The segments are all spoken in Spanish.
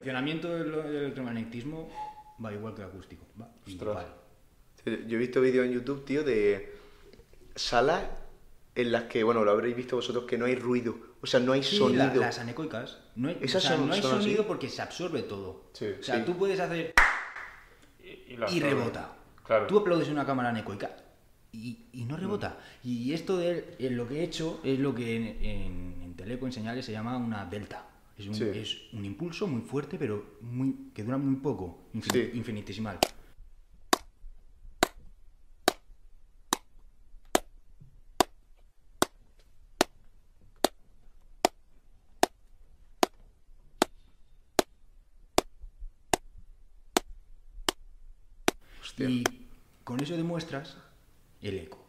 El funcionamiento del, del electromagnetismo va igual que el acústico. Va Ostras. igual. Yo he visto vídeos en YouTube, tío, de salas en las que, bueno, lo habréis visto vosotros, que no hay ruido. O sea, no hay Sí, sonido. la- las anecoicas. No hay, Esas o sea, son- no hay son así. sonido porque se absorbe todo. Sí, o sea, sí. tú puedes hacer Y, rebota. Claro. Tú aplaudes en una cámara anecoica y, y no rebota. Y esto de lo que he hecho es lo que en, en, en teleco, en señales, se llama una delta. Es un, Sí. es un impulso muy fuerte, pero muy, que dura muy poco, Sí. infinitesimal. Hostia. Y con eso demuestras el eco.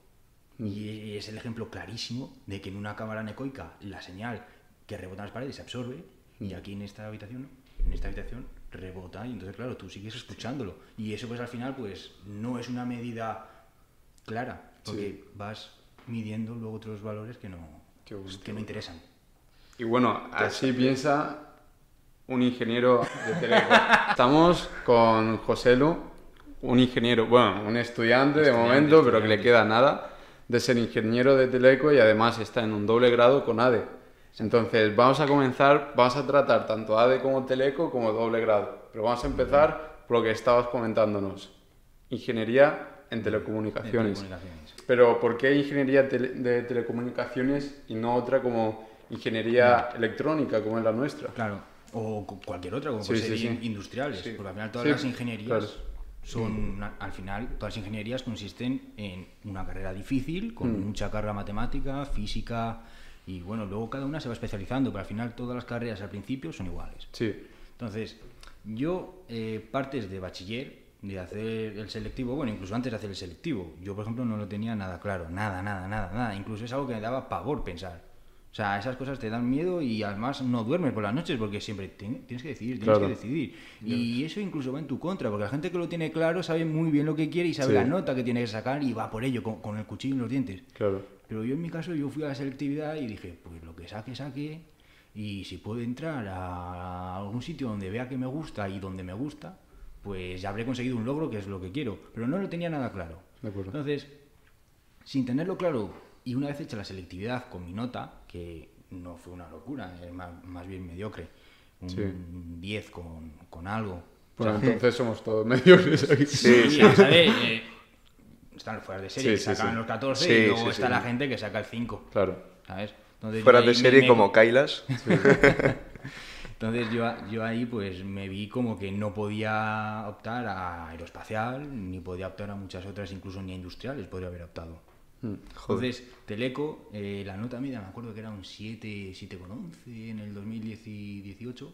Y es el ejemplo clarísimo de que en una cámara anecoica la señal que rebota en las paredes se absorbe y aquí en esta habitación, no. en esta habitación rebota y entonces claro, tú sigues escuchándolo. Y eso pues al final pues no es una medida clara, porque vas midiendo luego otros valores que no, bueno, que no interesan. Y bueno, así piensa un ingeniero de Teleco. Estamos con José Lu, un ingeniero, bueno, un estudiante, de Estudiante, momento, pero que le queda nada de ser ingeniero de Teleco y además está en un doble grado con ADE. Entonces, vamos a comenzar, vamos a tratar tanto ADE como Teleco como doble grado. Pero vamos a empezar por lo que estabas comentándonos. Ingeniería en telecomunicaciones. Telecomunicaciones. Pero ¿por qué ingeniería tele- de telecomunicaciones y no otra como ingeniería electrónica, como es la nuestra? Claro, o cu- cualquier otra, como Sí, puede sí, ser sí. industriales, porque al final todas las ingenierías claro. son, al final, todas las ingenierías consisten en una carrera difícil, con Mm. mucha carga matemática, física, y bueno, luego cada una se va especializando, pero al final todas las carreras al principio son iguales. Sí, Entonces, yo eh, partes de bachiller, de hacer el selectivo, bueno, incluso antes de hacer el selectivo, yo por ejemplo no lo tenía nada claro, nada, nada, nada, nada, incluso es algo que me daba pavor pensar. O sea, esas cosas te dan miedo y además no duermes por las noches porque siempre tienes que decidir, tienes Claro. que decidir. Y eso incluso va en tu contra, porque la gente que lo tiene claro sabe muy bien lo que quiere y sabe Sí. la nota que tiene que sacar y va por ello, con, con el cuchillo en los dientes. claro. Pero yo en mi caso yo fui a la selectividad y dije, pues lo que saque, saque. Y si puedo entrar a algún sitio donde vea que me gusta y donde me gusta, pues ya habré conseguido un logro que es lo que quiero. Pero no lo tenía nada claro. De acuerdo. Entonces, sin tenerlo claro, y una vez hecha la selectividad con mi nota, que no fue una locura, es más, más bien mediocre, un Sí. 10 con, con algo. Bueno, entonces somos todos mediocres aquí. Sí, Sí, a eh, están los fueras de serie Sí, que sí, sacan sí. los 14 Sí, y luego está la gente que saca el 5. Claro. ¿sabes? Entonces, Fuera de me- serie me- como Kailas. Entonces yo, yo ahí pues me vi como que no podía optar a aeroespacial, ni podía optar a muchas otras, incluso ni a industriales podría haber optado. Mm. Entonces, Teleco, eh, la nota media me acuerdo que era un 7, 7,11 en el 2018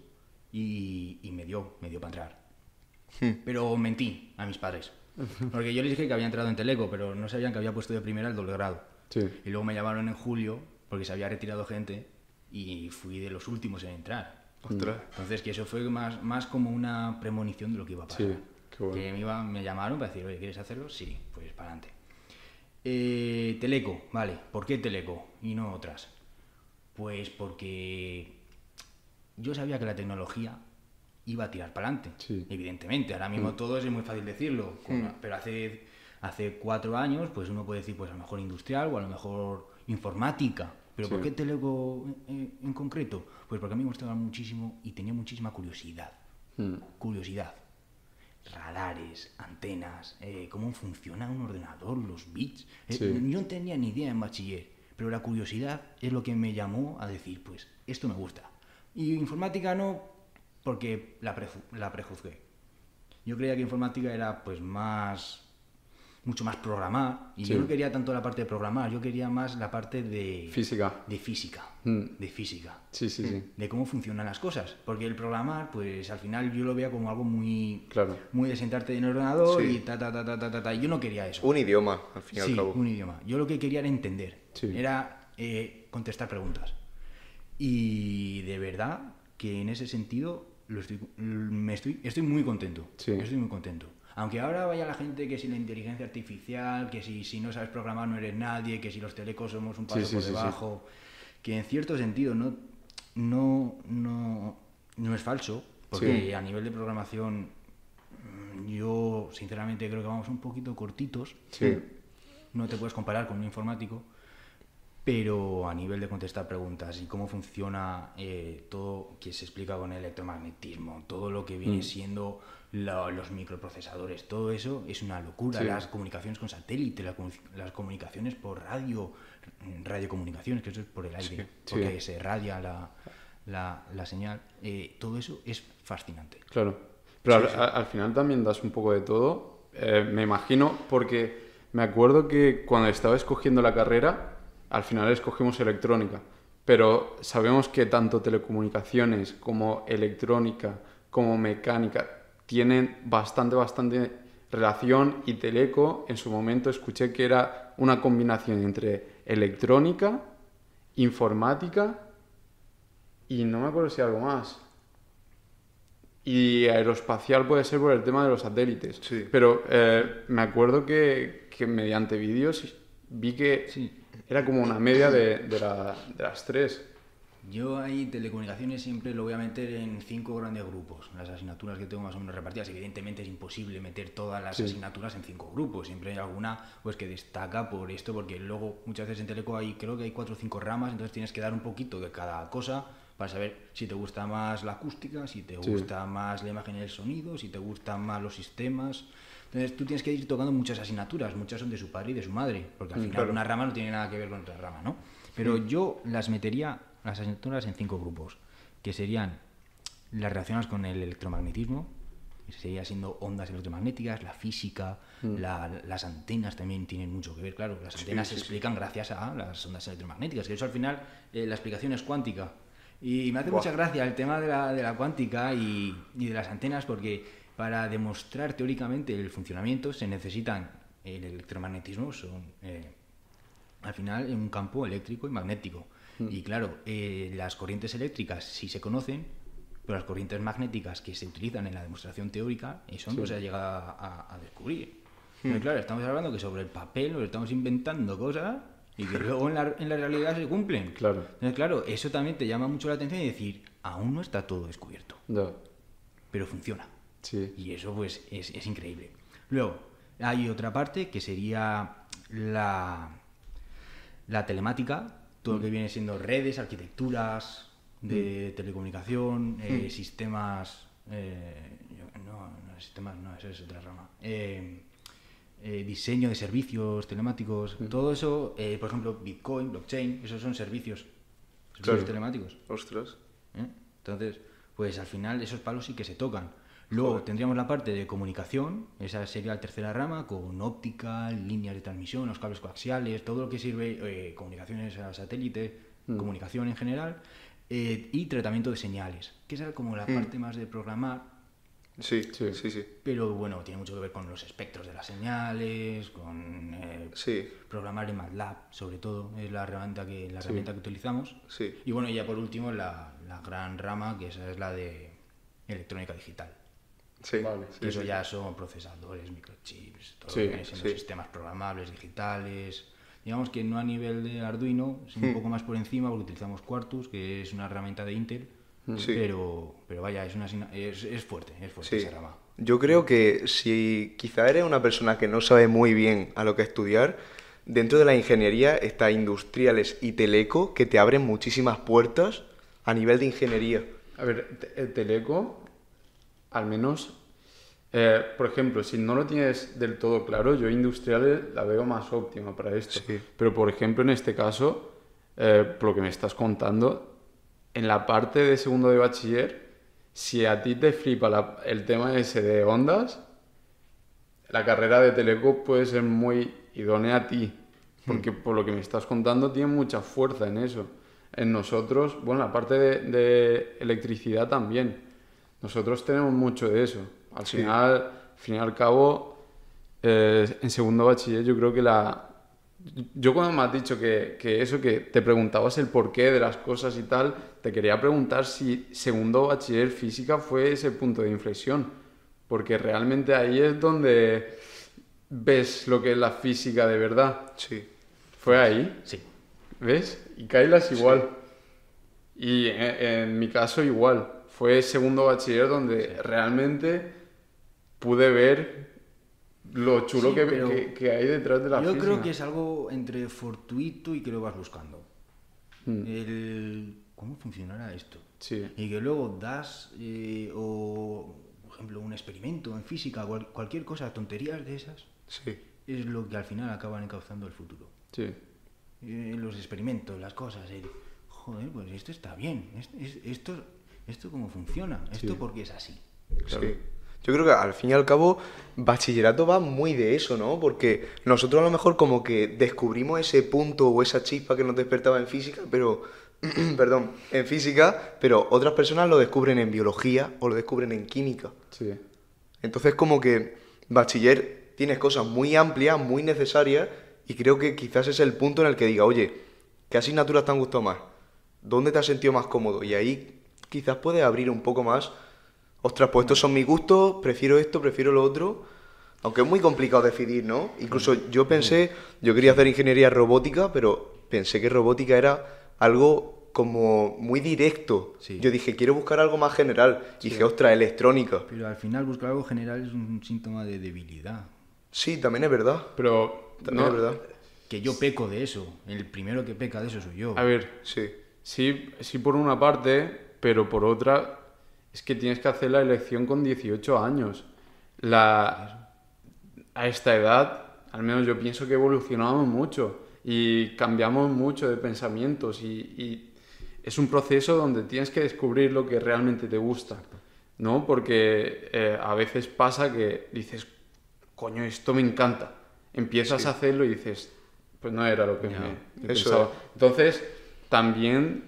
y, y me dio, me dio para entrar. Hmm. Pero mentí a mis padres. Porque yo les dije que había entrado en Teleco, pero no sabían que había puesto de primera el doble grado. Sí. Y luego me llamaron en julio porque se había retirado gente y fui de los últimos en entrar. Ostras. Entonces, que eso fue más, más como una premonición de lo que iba a pasar. Sí, qué bueno. Que me, iba- me llamaron para decir, oye, ¿quieres hacerlo? Sí, pues para adelante. Eh, Teleco, vale. ¿Por qué Teleco y no otras? Pues porque yo sabía que la tecnología iba a tirar para adelante, Sí. evidentemente. Ahora mismo todo es muy fácil decirlo, con- pero hace, hace cuatro años, pues uno puede decir, pues a lo mejor industrial o a lo mejor informática. ¿Pero Sí. por qué Teleco en, en concreto? Pues porque a mí me gustaba muchísimo y tenía muchísima curiosidad. Mm. Curiosidad. Radares, antenas, eh, cómo funciona un ordenador, los bits. Eh, Sí. Yo no tenía ni idea en bachiller, pero la curiosidad es lo que me llamó a decir, pues esto me gusta. Y informática no, porque la, preju- la prejuzgué. Yo creía que informática era pues más mucho más programar y Sí. yo no quería tanto la parte de programar, yo quería más la parte de Física. de física, Mm. de física Sí, sí, sí. de cómo funcionan las cosas. Porque el programar, pues al final yo lo veía como algo muy, Claro. muy de sentarte en el ordenador Sí. y ta, ta, ta, ta, ta, ta, ta. Y Yo no quería eso. Un idioma, al fin y sí, al cabo. un idioma. Yo lo que quería era entender. Sí. Era eh, contestar preguntas. Y de verdad que en ese sentido lo estoy, me estoy, estoy muy contento. Sí. Estoy muy contento. Aunque ahora vaya la gente que si la inteligencia artificial, que si, si no sabes programar no eres nadie, que si los telecos somos un paso Sí, por sí, debajo, que en cierto sentido no, no, no, no es falso, Porque a nivel de programación, mm, yo sinceramente creo que vamos un poquito cortitos. No te puedes comparar con un informático, pero a nivel de contestar preguntas y cómo funciona eh, todo que se explica con el electromagnetismo, todo lo que viene Mm. siendo los microprocesadores, todo eso es una locura. Sí. Las comunicaciones con satélite, las comunicaciones por radio, radiocomunicaciones, que eso es por el aire, Sí. porque se radia la, la- la señal. eh, todo eso es fascinante. Claro. Pero al, al final también das un poco de todo. Eh, me imagino, porque me acuerdo que cuando estaba escogiendo la carrera, al final escogimos electrónica. Pero sabemos que tanto telecomunicaciones como electrónica, como mecánica, tienen bastante, bastante relación y Teleco en su momento escuché que era una combinación entre electrónica, informática y no me acuerdo si algo más. Y aeroespacial puede ser por el tema de los satélites. Sí. Pero eh, me acuerdo que, que mediante vídeos vi que Sí. Era como una media de, de la- de las tres. Yo ahí telecomunicaciones siempre lo voy a meter en cinco grandes grupos. Las asignaturas que tengo más o menos repartidas. Evidentemente es imposible meter todas las Sí. asignaturas en cinco grupos. Siempre hay alguna pues que destaca por esto, porque luego muchas veces en teleco hay creo que hay cuatro o cinco ramas, entonces tienes que dar un poquito de cada cosa para saber si te gusta más la acústica, si te Sí. gusta más la imagen y el sonido, si te gustan más los sistemas. Entonces tú tienes que ir tocando muchas asignaturas, muchas son de su padre y de su madre, porque al Mm, final claro. una rama no tiene nada que ver con otra rama, ¿no? Pero yo las metería, las asignaturas, en cinco grupos, que serían las relacionadas con el electromagnetismo, que sería siendo ondas electromagnéticas, la física, la- las antenas también tienen mucho que ver, claro, las antenas se sí, explican gracias a las ondas electromagnéticas, que eso al final eh, la explicación es cuántica. Y me hace mucha gracia el tema de la, de la cuántica y, y de las antenas, porque para demostrar teóricamente el funcionamiento se necesitan el electromagnetismo, son eh, al final un campo eléctrico y magnético. Y claro, eh, las corrientes eléctricas sí se conocen, pero las corrientes magnéticas que se utilizan en la demostración teórica, eso no se ha llegado a, descubrir. Pero claro, estamos hablando que sobre el papel nos estamos inventando cosas y que luego en la, en la realidad se cumplen. Claro. Entonces, claro, eso también te llama mucho la atención y decir, aún no está todo descubierto, Ya. pero funciona. Sí. Y eso pues es, es increíble. Luego, hay otra parte que sería la, la telemática, todo lo que viene siendo redes, arquitecturas de telecomunicación, eh, sistemas... eh, no, no, sistemas no, eso es otra rama. Eh, diseño de servicios telemáticos, todo eso, por ejemplo, Bitcoin, blockchain, esos son servicios, servicios Claro. telemáticos. Ostras. Entonces, pues al final esos palos sí que se tocan. Luego Joder. tendríamos la parte de comunicación, esa sería la tercera rama, con óptica, líneas de transmisión, los cables coaxiales, todo lo que sirve, eh, comunicaciones a satélite, comunicación en general, eh, y tratamiento de señales, que esa es como la parte más de programar, Sí, Sí. sí, sí. pero bueno, tiene mucho que ver con los espectros de las señales, con eh, Sí, programar en MATLAB, sobre todo, es la herramienta que, la Sí. herramienta que utilizamos. sí. Y bueno, ya por último, la, la gran rama, que esa es la de electrónica digital. Sí, Vale. sí, que eso sí. ya son procesadores, microchips, todo Sí, lo que viene siendo sí. sistemas programables, digitales. Digamos que no a nivel de Arduino, sino un poco más por encima, porque utilizamos Quartus, que es una herramienta de Intel. Sí. Pero, pero vaya, es, una, es, es fuerte, es fuerte esa rama. Yo creo que si quizá eres una persona que no sabe muy bien a lo que estudiar, dentro de la ingeniería está industriales y teleco que te abren muchísimas puertas a nivel de ingeniería. A ver, el Teleco, al menos, eh, por ejemplo, si no lo tienes del todo claro, yo industriales la veo más óptima para esto. Sí. Pero, por ejemplo, en este caso, eh, por lo que me estás contando, en la parte de segundo de bachiller, si a ti te flipa la- el tema ese de ondas, la carrera de Teleco puede ser muy idónea a ti, porque por lo que me estás contando tiene mucha fuerza en eso. En nosotros, bueno, la parte de, de electricidad también. Nosotros tenemos mucho de eso. Al Sí. final, al fin y al cabo, eh, en segundo bachiller yo creo que la... Yo cuando me has dicho que, que eso, que te preguntabas el porqué de las cosas y tal, te quería preguntar si segundo bachiller física fue ese punto de inflexión, porque realmente ahí es donde ves lo que es la física de verdad. Sí. Fue ahí, Sí. ¿ves? Y Kailas igual. Y en, en mi caso igual. Fue segundo bachiller donde realmente pude ver lo chulo Sí, que, pero que- que hay detrás de la Yo física. creo que es algo entre fortuito y que lo vas buscando. Mm. El, ¿Cómo funcionará esto? Sí. Y que luego das, eh, o por ejemplo, un experimento en física, cual- cualquier cosa, tonterías de esas, Sí. es lo que al final acaban encauzando el futuro. Sí. Eh, los experimentos, las cosas, el, joder, pues esto está bien, es- es- esto, esto cómo funciona, esto Sí. porque es así. Sí. Yo creo que al fin y al cabo, bachillerato va muy de eso, ¿no? Porque nosotros a lo mejor como que descubrimos ese punto o esa chispa que nos despertaba en física, pero, perdón, en física, pero otras personas lo descubren en biología o lo descubren en química. Sí. Entonces como que bachiller tienes cosas muy amplias, muy necesarias, y creo que quizás es el punto en el que diga, oye, ¿qué asignaturas te han gustado más? ¿Dónde te has sentido más cómodo? Y ahí quizás puedes abrir un poco más. Ostras, pues estos son mis gustos, prefiero esto, prefiero lo otro. Aunque es muy complicado decidir, ¿no? Incluso yo pensé, yo quería hacer ingeniería robótica, pero pensé que robótica era algo como muy directo. Sí. Yo dije, quiero buscar algo más general. Y dije, ostras, electrónica. Pero al final buscar algo general es un síntoma de debilidad. Sí, también es verdad. Pero, También no, es verdad. Que yo peco de eso. El primero que peca de eso soy yo. a ver, Sí. sí, sí por una parte, pero por otra, es que tienes que hacer la elección con 18 años. La, a esta edad, al menos yo pienso que evolucionamos mucho y cambiamos mucho de pensamientos y, y es un proceso donde tienes que descubrir lo que realmente te gusta, ¿no? Porque eh, a veces pasa que dices, coño, esto me encanta. Empiezas a hacerlo y dices, pues no era lo que Ya, me, me eso pensaba. es. Entonces, también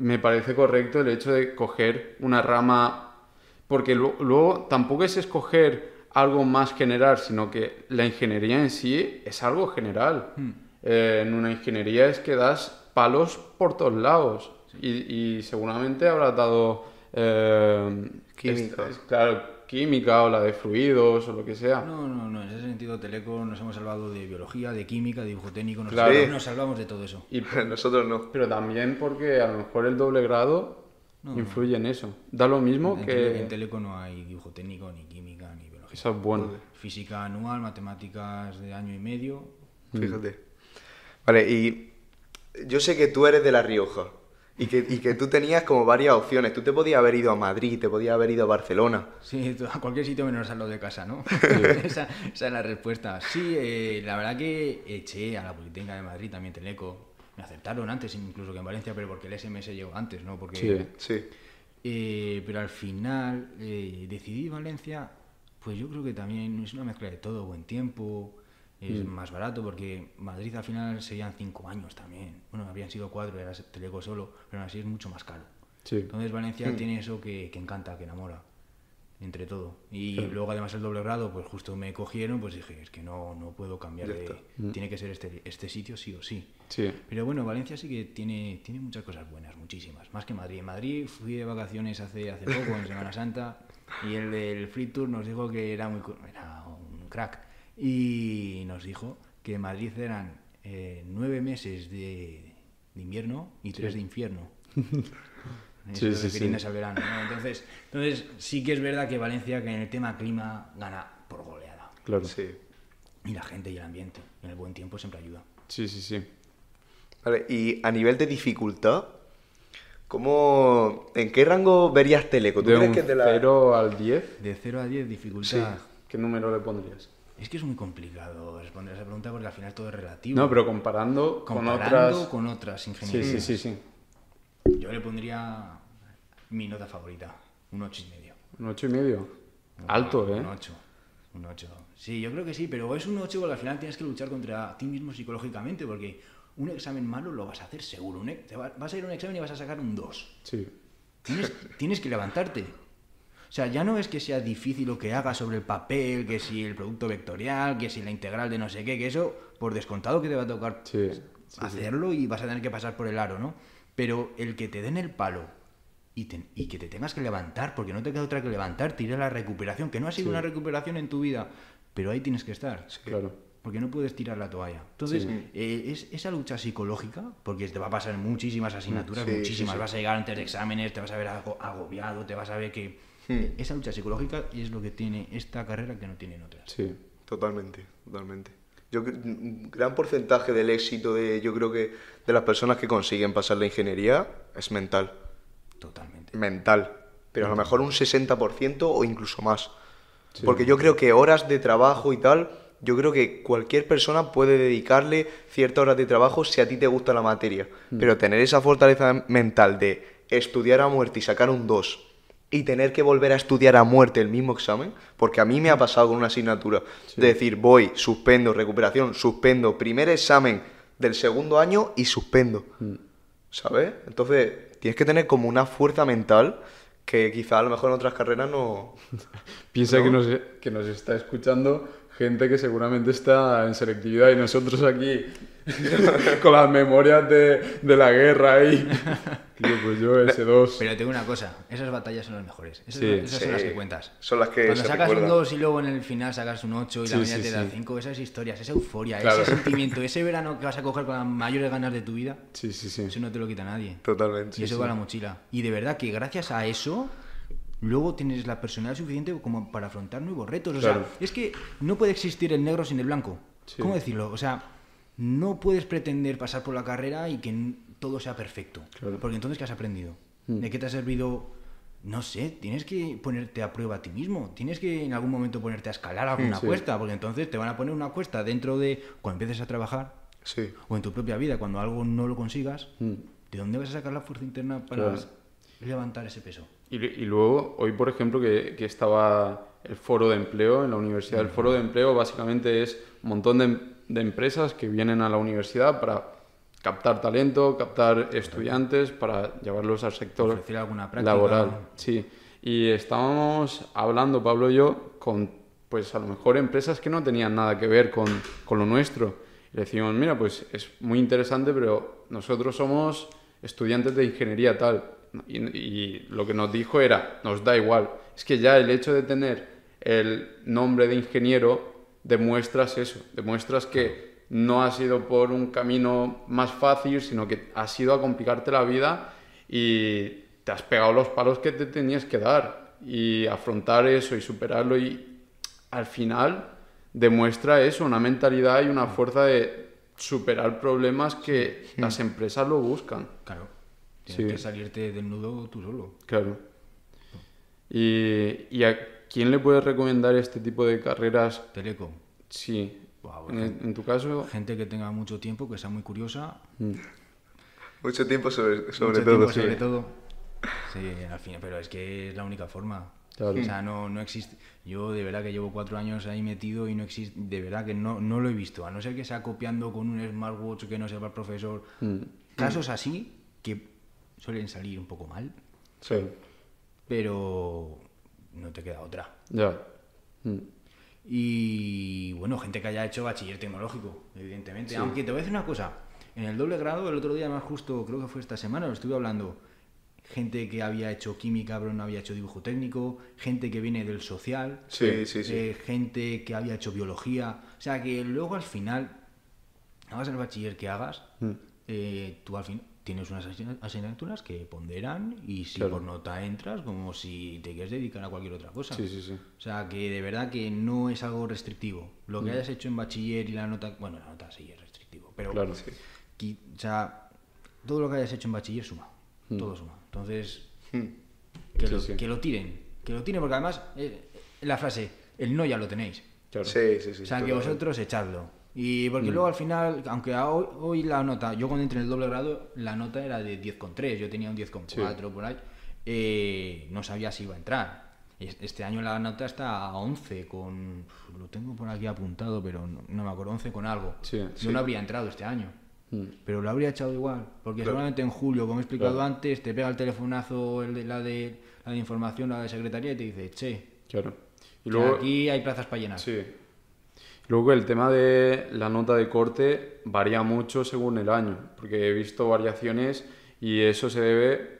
me parece correcto el hecho de coger una rama, porque lu- luego tampoco es escoger algo más general, sino que la ingeniería en sí es algo general. Hmm. Eh, en una ingeniería es que das palos por todos lados y, y seguramente habrás dado... eh, claro, química o la de fluidos o lo que sea. No, no, no. En ese sentido, Teleco nos hemos salvado de biología, de química, de dibujo técnico. Nos, Claro. nos salvamos de todo eso. Y Nosotros no. Pero también porque a lo mejor el doble grado No, influye en eso. Da lo mismo En, Tele- en que... Teleco no hay dibujo técnico, ni química, ni biología. Eso es bueno. Física anual, matemáticas de año y medio. Fíjate. Vale, y yo sé que tú eres de La Rioja y que, y que tú tenías como varias opciones. Tú te podías haber ido a Madrid, te podías haber ido a Barcelona. Sí, a cualquier sitio menos a lo de casa, ¿no? esa, esa es la respuesta. Sí, eh, la verdad que eché a la Politécnica de Madrid, también Teleco. Me aceptaron antes incluso que en Valencia, pero porque el SMS llegó antes, ¿no? Porque, Sí. Sí. Eh, pero al final eh, decidí Valencia, pues yo creo que también es una mezcla de todo, buen tiempo, es más barato porque Madrid al final serían cinco años también. Bueno, habrían sido cuatro, era Teleco solo, pero aún así es mucho más caro. Sí. Entonces Valencia tiene eso que, que encanta, que enamora, entre todo. Y luego además el doble grado, pues justo me cogieron, pues dije, es que no, no puedo cambiar de... está. Tiene que ser este, este sitio sí o sí. Sí. Pero bueno, Valencia sí que tiene, tiene muchas cosas buenas, muchísimas. Más que Madrid. En Madrid fui de vacaciones hace, hace poco, en Semana Santa, y el del Free Tour nos dijo que era, muy, era un crack. Y nos dijo que en Madrid eran eh, nueve meses de, de invierno y tres de infierno. Sí, Eso sí, sí. al verano, ¿no? Entonces, entonces, sí que es verdad que Valencia, que en el tema clima, gana por goleada. Claro. Sí. Y la gente y el ambiente. Y el buen tiempo siempre ayuda. Sí, sí, sí. Vale, y a nivel de dificultad, ¿cómo, ¿en qué rango verías Teleco? ¿Tú De crees un que de la... 0 al 10, De 0 a 10, dificultad. ¿qué número le pondrías? Es que es muy complicado responder a esa pregunta porque al final todo es relativo. No, pero comparando, Comparando con otras... con otras Sí, ingenierías. sí, sí, sí. Yo le pondría mi nota favorita, un 8 y medio. Un 8 y medio. Alto, ¿eh? Un 8. Un 8. Sí, yo creo que sí, pero es un 8 porque al final tienes que luchar contra ti mismo psicológicamente porque un examen malo lo vas a hacer seguro. Un te va- vas a ir a un examen y vas a sacar un 2. Sí. Tienes, tienes que levantarte. O sea, ya no es que sea difícil lo que hagas sobre el papel, que si el producto vectorial, que si la integral de no sé qué, que eso, por descontado que te va a tocar Sí, sí, sí. hacerlo y vas a tener que pasar por el aro, ¿no? Pero el que te den el palo y, te- y que te tengas que levantar, porque no te queda otra que levantarte, ir a la recuperación, que no ha sido Sí. una recuperación en tu vida, pero ahí tienes que estar. Claro. porque no puedes tirar la toalla. Entonces, eh, es esa lucha psicológica, porque te va a pasar muchísimas asignaturas, muchísimas, vas a llegar antes de exámenes, te vas a ver ago- agobiado, te vas a ver que... Hmm. Esa lucha psicológica es lo que tiene esta carrera que no tienen otras. Sí. Totalmente, totalmente. Yo, un gran porcentaje del éxito de, yo creo que de las personas que consiguen pasar la ingeniería es mental. Totalmente. Mental. Pero a lo mejor un 60% o incluso más. Porque yo creo que horas de trabajo y tal, yo creo que cualquier persona puede dedicarle ciertas horas de trabajo si a ti te gusta la materia. Pero tener esa fortaleza mental de estudiar a muerte y sacar un 2 y tener que volver a estudiar a muerte el mismo examen, porque a mí me ha pasado con una asignatura, de decir, voy, suspendo, recuperación, suspendo, primer examen del segundo año y suspendo. ¿Sabes? Entonces, tienes que tener como una fuerza mental que quizá a lo mejor en otras carreras no... Piensa ¿No? que, nos, que nos está escuchando gente que seguramente está en selectividad y nosotros aquí con las memorias de, de la guerra ahí. Tío, pues yo ese 2. Pero tengo una cosa, esas batallas son las mejores. Esas, Sí. esas son las Sí, que cuentas. Son las que Cuando se sacas un recuerdan. 2 y luego en el final sacas un 8 y Sí, la media sí, te da sí. 5, esas historias, esa euforia, Claro. ese sentimiento, ese verano que vas a coger con las mayores ganas de tu vida, Sí, sí, sí. eso no te lo quita nadie. Totalmente. y eso va a la mochila. Y de verdad que gracias a eso, luego tienes la personalidad suficiente como para afrontar nuevos retos. O Claro. sea, es que no puede existir el negro sin el blanco. Sí. ¿Cómo decirlo? O sea, no puedes pretender pasar por la carrera y que todo sea perfecto. Claro. Porque entonces, ¿qué has aprendido? Mm. ¿De qué te ha servido? No sé, tienes que ponerte a prueba a ti mismo. Tienes que en algún momento ponerte a escalar alguna Sí. cuesta, porque entonces te van a poner una cuesta dentro de cuando empieces a trabajar Sí. o en tu propia vida, cuando algo no lo consigas, Mm. ¿de dónde vas a sacar la fuerza interna para Claro. levantar ese peso? Y, y luego, hoy por ejemplo, que, que estaba el foro de empleo en la universidad. El foro de empleo básicamente es un montón de, de empresas que vienen a la universidad para captar talento, captar estudiantes, para llevarlos al sector Ofrecer alguna práctica. laboral. Sí. Y estábamos hablando, Pablo y yo, con pues a lo mejor empresas que no tenían nada que ver con, con lo nuestro. Y le decimos, mira, pues es muy interesante, pero nosotros somos estudiantes de ingeniería tal. Y, y lo que nos dijo era, nos da igual. Es que ya el hecho de tener el nombre de ingeniero demuestras eso, demuestras que no ha sido por un camino más fácil, sino que has ido a complicarte la vida y te has pegado los palos que te tenías que dar y afrontar eso y superarlo y al final demuestra eso, una mentalidad y una fuerza de superar problemas que las empresas lo buscan. Claro. Tienes Sí. que salirte del nudo tú solo. Claro. Y, ¿Y a quién le puedes recomendar este tipo de carreras? Teleco. Sí. En, gente- en tu caso, Gente que tenga mucho tiempo, que sea muy curiosa. Mucho tiempo sobre, sobre mucho todo. tiempo sí. sobre todo. Sí, al final, pero es que es la única forma. Claro. O sea, no, no existe. Yo de verdad que llevo cuatro años ahí metido y no existe. De verdad que no, no lo he visto. A no ser que sea copiando con un smartwatch que no sepa el profesor. Mm. Casos así que suelen salir un poco mal, sí. pero no te queda otra. Ya. Mm. Y bueno, gente que haya hecho bachiller tecnológico, evidentemente. Sí. Aunque te voy a decir una cosa, en el doble grado, el otro día más justo, creo que fue esta semana, lo estuve hablando, gente que había hecho química pero no había hecho dibujo técnico, gente que viene del social, Sí, sí, sí. eh, gente que había hecho biología. O sea que luego al final, hagas el bachiller que hagas, Mm. eh, tú al fin tienes unas asign- asignaturas que ponderan y si Claro. por nota entras, como si te quieres dedicar a cualquier otra cosa. Sí, sí, sí. O sea, que de verdad que no es algo restrictivo. Lo que hayas hecho en bachiller y la nota... Bueno, la nota sí es restrictivo, pero... Claro. qui- O sea, todo lo que hayas hecho en bachiller suma. Todo suma. Entonces, Hmm. que, Sí, lo, sí. que lo tiren. Que lo tiren, porque además, eh, la frase, el no ya lo tenéis. Claro. Sí, sí, sí. o sea, que vosotros echadlo. Y porque luego al final, aunque hoy, hoy la nota, yo cuando entré en el doble grado, la nota era de 10,3, yo tenía un 10,4 por ahí, eh, no sabía si iba a entrar. Es- Este año la nota está a 11 con... Lo tengo por aquí apuntado, pero no, no me acuerdo, 11 con algo. Sí, yo sí. no habría entrado este año. Mm. Pero lo habría echado igual, porque Claro. seguramente en julio, como he explicado Claro. antes, te pega el telefonazo el de, la, de, la de información, la de secretaría, y te dice, che, Claro. Y luego, aquí hay plazas para llenar. sí. Luego el tema de la nota de corte varía mucho según el año, porque he visto variaciones y eso se debe,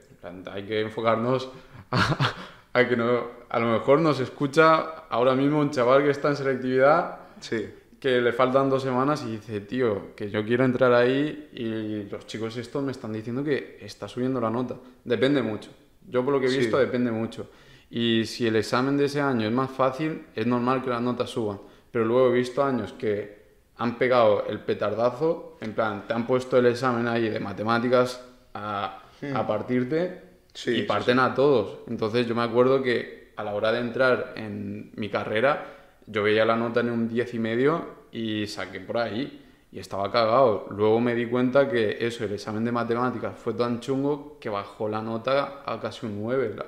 hay que enfocarnos a, a que no, a lo mejor nos escucha ahora mismo un chaval que está en selectividad Sí. que le faltan dos semanas y dice, tío, que yo quiero entrar ahí y los chicos estos me están diciendo que está subiendo la nota. Depende mucho. Yo por lo que he Sí. visto depende mucho. Y si el examen de ese año es más fácil, es normal que las notas suban. Pero luego he visto años que han pegado el petardazo, en plan, te han puesto el examen ahí de matemáticas a, a partirte Sí, y sí, parten a todos. Entonces yo me acuerdo que a la hora de entrar en mi carrera, yo veía la nota en un 10 y medio y saqué por ahí y estaba cagado. Luego me di cuenta que eso, el examen de matemáticas fue tan chungo que bajó la nota a casi un 9. la-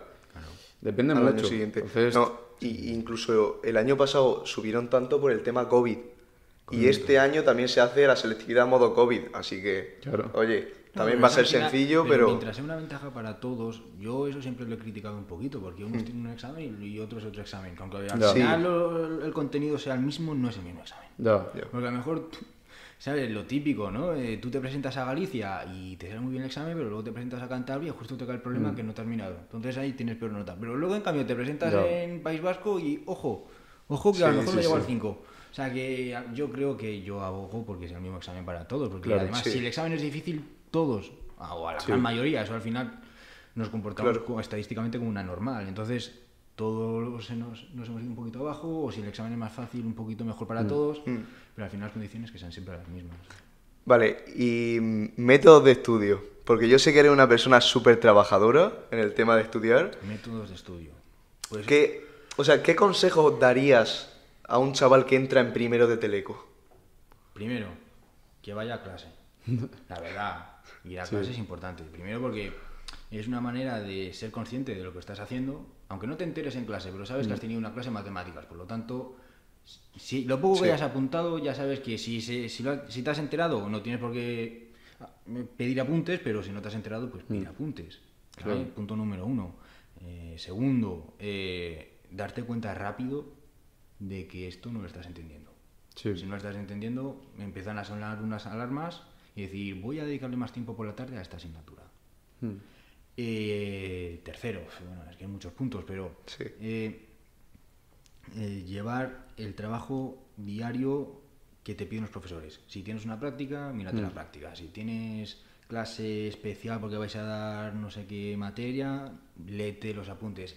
Depende al mucho. año siguiente. Entonces, No, y incluso el año pasado subieron tanto por el tema COVID. Y este año también se hace la selectividad modo COVID, así que, Claro. oye, también va a ser final- sencillo, pero... Mientras sea una ventaja para todos, yo eso siempre lo he criticado un poquito, porque unos tienen un examen y otros otro examen. que Aunque al final Sí. lo- el contenido sea el mismo, no es el mismo examen. Porque a lo mejor, ¿sabes? Lo típico, ¿no? Eh, tú te presentas a Galicia y te sale muy bien el examen, pero luego te presentas a Cantabria y justo te cae el problema que no te has mirado. Entonces ahí tienes peor nota. Pero luego, en cambio, te presentas en País Vasco y, ojo, ojo que a lo mejor sí, llego sí. al 5. O sea que yo creo que yo abogo porque es el mismo examen para todos. Porque Claro, además, si el examen es difícil, todos, a- o a la gran mayoría, eso al final nos comportamos Claro. estadísticamente como una normal. Entonces, todos nos, nos hemos ido un poquito abajo, o si el examen es más fácil, un poquito mejor para todos, Mm. pero al final las condiciones que sean siempre las mismas. Vale, y mm, métodos de estudio. Porque yo sé que eres una persona súper trabajadora en el tema de estudiar. Métodos de estudio. Pues ¿Qué, o sea, ¿qué consejos darías a un chaval que entra en primero de Teleco? primero, que vaya a clase. La verdad, ir a clase es importante. Primero porque es una manera de ser consciente de lo que estás haciendo, aunque no te enteres en clase, pero sabes que has tenido una clase de matemáticas. Por lo tanto, si lo poco Sí. que hayas apuntado, ya sabes que si, si, lo ha- si te has enterado, no tienes por qué ah, pedir apuntes, pero si no te has enterado, pues pide apuntes. ¿vale? Claro. Punto número uno. Eh, segundo, eh, darte cuenta rápido de que esto no lo estás entendiendo. Sí. Si no lo estás entendiendo, empiezan a sonar unas alarmas y decir, voy a dedicarle más tiempo por la tarde a esta asignatura. Mm. Eh, tercero, bueno, es que hay muchos puntos, pero Sí. eh, eh, llevar el trabajo diario que te piden los profesores. Si tienes una práctica, mírate la práctica. Si tienes clase especial porque vais a dar no sé qué materia, léete los apuntes.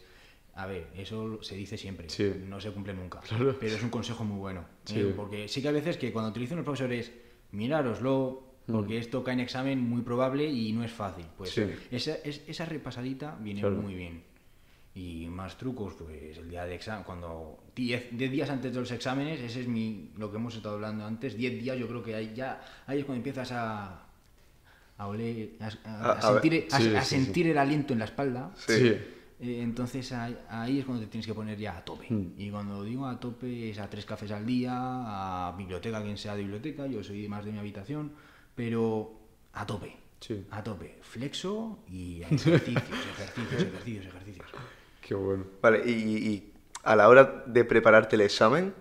A ver, eso se dice siempre, Sí. no se cumple nunca, Claro. pero es un consejo muy bueno. Sí. Porque sí que hay veces que cuando te dicen los profesores, mirároslo, porque esto cae en examen muy probable y no es fácil. Pues Sí. esa, es- esa repasadita viene Claro. muy bien. Y más trucos, pues el día de examen, cuando 10 días antes de los exámenes, ese es mi, lo que hemos estado hablando antes, 10 días yo creo que ahí ya ahí es cuando empiezas a, a oler, a, a- A- sentir, a- sí, a sí, sentir el aliento en la espalda. Sí. Eh, entonces ahí, ahí es cuando te tienes que poner ya a tope. Mm. Y cuando digo a tope es a tres cafés al día, a biblioteca, quien sea de biblioteca, yo soy más de mi habitación, pero a tope. Sí. A tope. Flexo y ejercicios, ejercicios, ejercicios, ejercicios. Qué bueno. Vale, y, y- a la hora de prepararte el examen,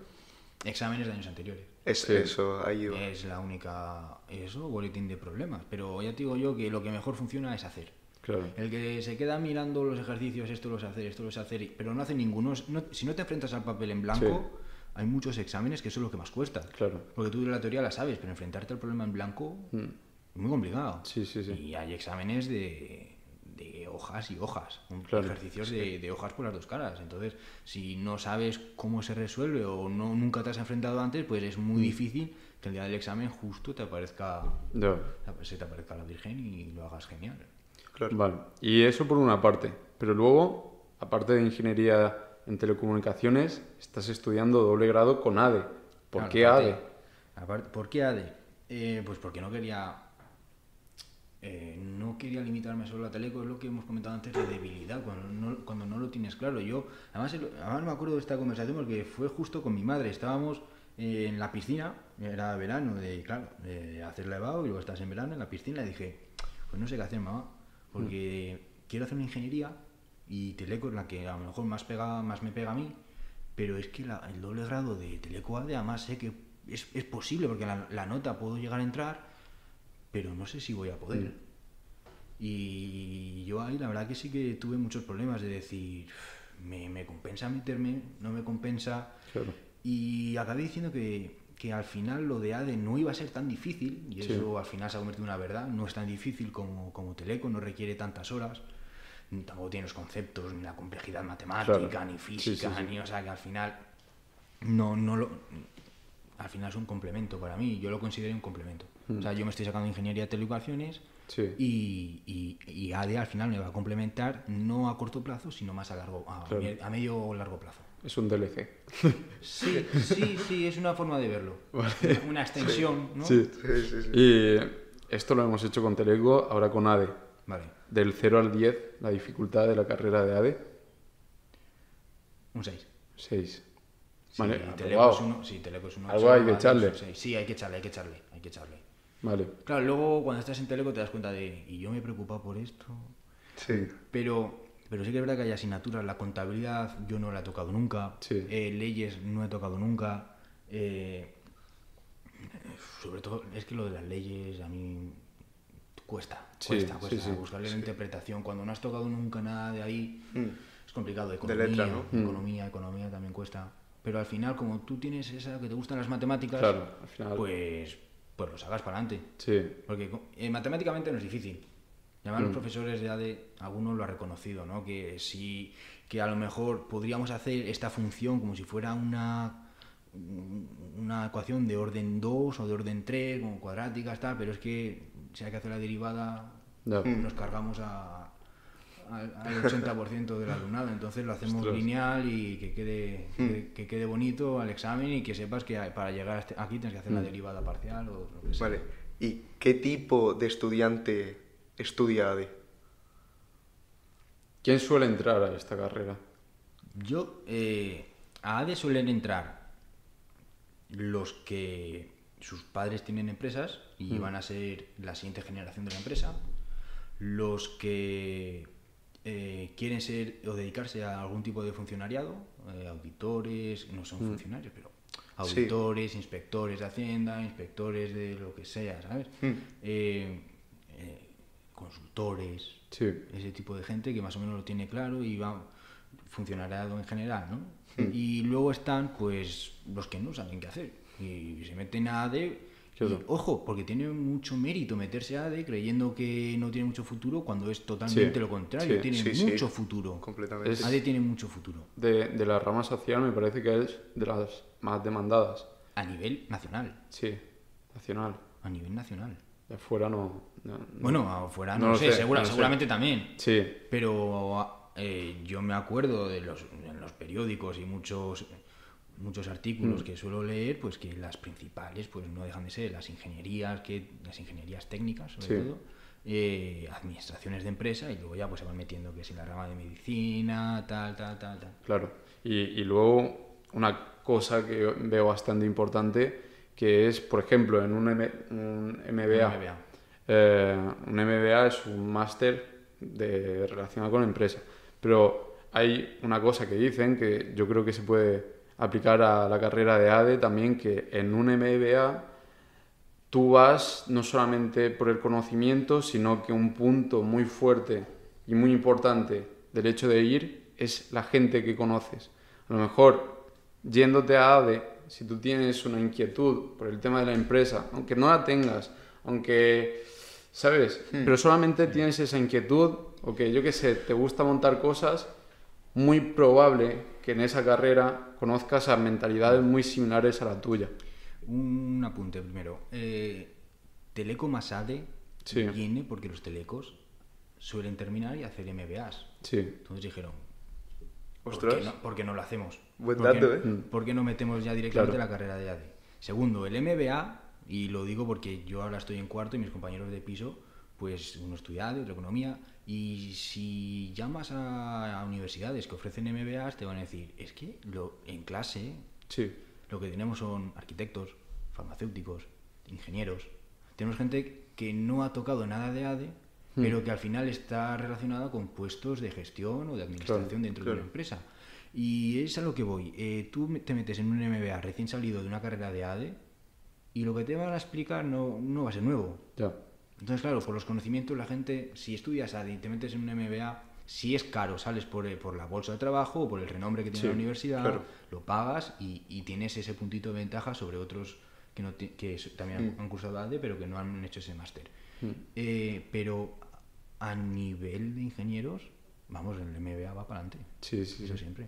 Exámenes de años anteriores. es Sí. eso, ahí va. Es la única. Eso, boletín de problemas. Pero ya te digo yo que lo que mejor funciona es hacer. Claro. El que se queda mirando los ejercicios, esto los hacer, esto los hacer, pero no hace ninguno. no- si no te enfrentas al papel en blanco, hay muchos exámenes que eso es lo que más cuesta. Claro. Porque tú de la teoría la sabes, pero enfrentarte al problema en blanco Mm. es muy complicado. Sí, sí, sí. Y hay exámenes de, de hojas y hojas, Claro, ejercicios de, de hojas por las dos caras. Entonces, si no sabes cómo se resuelve o no nunca te has enfrentado antes, pues es Mm. muy difícil que el día del examen justo te aparezca se te aparezca la Virgen y lo hagas genial. Claro. Vale, y eso por una parte. Pero luego, aparte de ingeniería en telecomunicaciones, estás estudiando doble grado con ADE. ¿Por Claro, qué aparte- ADE? aparte- ¿Por qué ADE? Eh, pues porque no quería. eh, no quería limitarme solo a Teleco, es lo que hemos comentado antes de debilidad, cuando no, cuando no lo tienes claro. Yo, además, además me acuerdo de esta conversación porque fue justo con mi madre. Estábamos eh, en la piscina, era verano, de, claro, de hacer lavado y luego estás en verano en la piscina y dije, pues no sé qué hacer, mamá, porque quiero hacer una ingeniería y Teleco es la que a lo mejor más, pega, más me pega a mí, pero es que la- el doble grado de Teleco ADE, además sé que es, es posible porque la, la nota puedo llegar a entrar, pero no sé si voy a poder. Y yo ahí la verdad que sí que tuve muchos problemas de decir, me, me compensa meterme, no me compensa. Claro. Y acabé diciendo que, que al final lo de ADE no iba a ser tan difícil, y eso al final se ha convertido en una verdad, no es tan difícil como, como Teleco, no requiere tantas horas, tampoco tiene los conceptos, ni la complejidad matemática, Claro. ni Sí, sí, física, sí. ni, o sea, que al final no, no lo... Al final es un complemento para mí, yo lo considero un complemento. O sea, yo me estoy sacando ingeniería de telecomunicaciones Mm. Sí. y, y, y ADE al final me va a complementar no a corto plazo, sino más a, largo, a, Claro. me- a medio o largo plazo. Es un DLC. Sí, sí, sí, es una forma de verlo. Una, una extensión, ¿no? Sí. Sí, sí, sí. Y esto lo hemos hecho con Teleco, ahora con ADE. Vale, Del 0 al 10, la dificultad de la carrera de ADE, un 6. 6. Sí, Vale, Teleco es uno, sí, Teleco es un Algo hay que echarle. Sí, hay que echarle, hay que echarle, hay que echarle. Vale. Claro, luego cuando estás en Teleco te das cuenta de, y yo me he preocupado por esto, Sí. pero, pero sí que es verdad que hay asignaturas, la contabilidad yo no la he tocado nunca, Sí. eh, leyes no he tocado nunca, eh, sobre todo es que lo de las leyes a mí cuesta, cuesta, sí, cuesta sí. buscarle la interpretación, cuando no has tocado nunca nada de ahí es complicado, De economía, letra, ¿no? Mm. economía, economía también cuesta, pero al final como tú tienes esa que te gustan las matemáticas, Claro, al final. pues, pues lo sacas para adelante. Sí. Porque eh, matemáticamente no es difícil. Y además los profesores de ADE, algunos lo han reconocido, ¿no? Que sí, que a lo mejor podríamos hacer esta función como si fuera una, una ecuación de orden 2 o de orden 3, como cuadráticas, tal, pero es que si hay que hacer la derivada, nos cargamos a, al, al 80% del alumnado. Entonces lo hacemos Ostras. lineal y que quede, que, que quede bonito al examen y que sepas que para llegar este- aquí tienes que hacer la derivada parcial o lo que sea. Vale. ¿Y qué tipo de estudiante estudia ADE? ¿Quién suele entrar a esta carrera? Yo, eh, a ADE suelen entrar los que sus padres tienen empresas y van a ser la siguiente generación de la empresa, los que eh, quieren ser o dedicarse a algún tipo de funcionariado, eh, auditores, no son funcionarios, pero Sí. auditores, inspectores de Hacienda, inspectores de lo que sea, ¿sabes? Eh, eh, consultores, Sí. ese tipo de gente que más o menos lo tiene claro y va funcionariado en general, ¿no? Y luego están, pues, los que no saben qué hacer y se meten a ADE. y, Claro. ojo, porque tiene mucho mérito meterse a ADE creyendo que no tiene mucho futuro cuando es totalmente Sí, lo contrario, sí, tiene sí, mucho futuro. Completamente. Es- ADE tiene mucho futuro De, de la rama social me parece que es de las más demandadas. a nivel nacional, Sí, nacional. a nivel nacional. De afuera no. no- no. Bueno, afuera No no, lo sé, sé, segura- no lo sé. seguramente también. Sí, Pero eh, yo me acuerdo de los, en los periódicos y muchos muchos artículos que suelo leer, pues que las principales pues no dejan de ser las ingenierías, que las ingenierías técnicas sobre Sí. todo, eh, administraciones de empresa y luego ya pues se van metiendo que si la rama de medicina, tal, tal, tal, tal. claro. Y, y luego una cosa que veo bastante importante que es, por ejemplo, en un, M- un MBA. Un MBA. Eh, un MBA es un máster de relacionado con la empresa. Pero hay una cosa que dicen que yo creo que se puede aplicar a la carrera de ADE también, que en un MBA tú vas no solamente por el conocimiento, sino que un punto muy fuerte y muy importante del hecho de ir es la gente que conoces. A lo mejor yéndote a ADE, si tú tienes una inquietud por el tema de la empresa, aunque no la tengas, aunque, ¿sabes? Pero solamente tienes esa inquietud, o que yo qué sé, te gusta montar cosas, muy probable que en esa carrera conozcas a mentalidades muy similares a la tuya. Un apunte primero. Eh, Teleco más ADE Sí. viene porque los telecos suelen terminar y hacer MBAs. Sí, Entonces dijeron, ¿por qué no, por qué no lo hacemos? Buen ¿Por qué- dato, ¿eh? ¿Por qué no metemos ya directamente Claro. la carrera de ADE? Segundo, el MBA, y lo digo porque yo ahora estoy en cuarto y mis compañeros de piso, pues uno estudia ADE, otro economía, y si llamas a, a universidades que ofrecen MBAs, te van a decir, es que lo, en clase sí, lo que tenemos son arquitectos, farmacéuticos, ingenieros. Tenemos gente que no ha tocado nada de ADE, Hmm. pero que al final está relacionada con puestos de gestión o de administración Claro, dentro de una empresa. Y es a lo que voy. Eh, tú te metes en un MBA recién salido de una carrera de ADE y lo que te van a explicar no, no va a ser nuevo. ya. Entonces, claro, por los conocimientos, la gente, si estudias ADE y te metes en un MBA, Si es caro, sales por, eh, por la bolsa de trabajo o por el renombre que tiene la universidad, claro. lo pagas y, y tienes ese puntito de ventaja sobre otros que, no que también Mm. han cursado ADE, pero que no han hecho ese máster. Eh, pero a nivel de ingenieros, vamos, el MBA va para adelante. Sí, sí, Eso sí. siempre.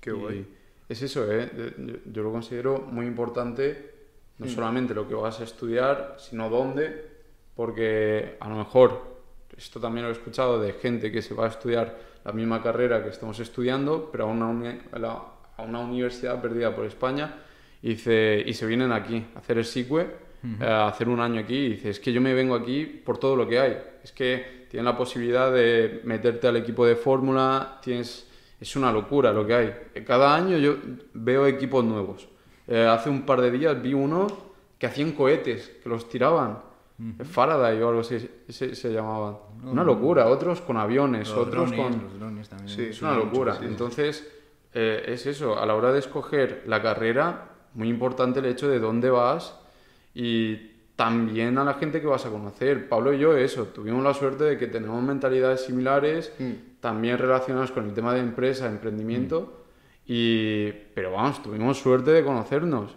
Qué Y guay. Es eso, ¿eh? Yo, yo lo considero muy importante, no Mm. solamente lo que vas a estudiar, sino dónde, porque a lo mejor, esto también lo he escuchado de gente que se va a estudiar la misma carrera que estamos estudiando, pero a una, uni- a la- a una universidad perdida por España, y, dice, y se vienen aquí a hacer el SICUE, eh, a hacer un año aquí, y dice, es que yo me vengo aquí por todo lo que hay, es que tienen la posibilidad de meterte al equipo de fórmula, tienes... Es una locura lo que hay. Cada año yo veo equipos nuevos. Eh, hace un par de días vi uno que hacían cohetes, que los tiraban. Faraday o algo así se, se llamaban. Una locura. Otros con aviones, Los otros drones, con... los drones también. Sí, Es una locura. Entonces, eh, es eso. A la hora de escoger la carrera, muy importante el hecho de dónde vas y también a la gente que vas a conocer. Pablo y yo, eso, tuvimos la suerte de que tenemos mentalidades similares, también relacionadas con el tema de empresa, emprendimiento, y, pero vamos, tuvimos suerte de conocernos.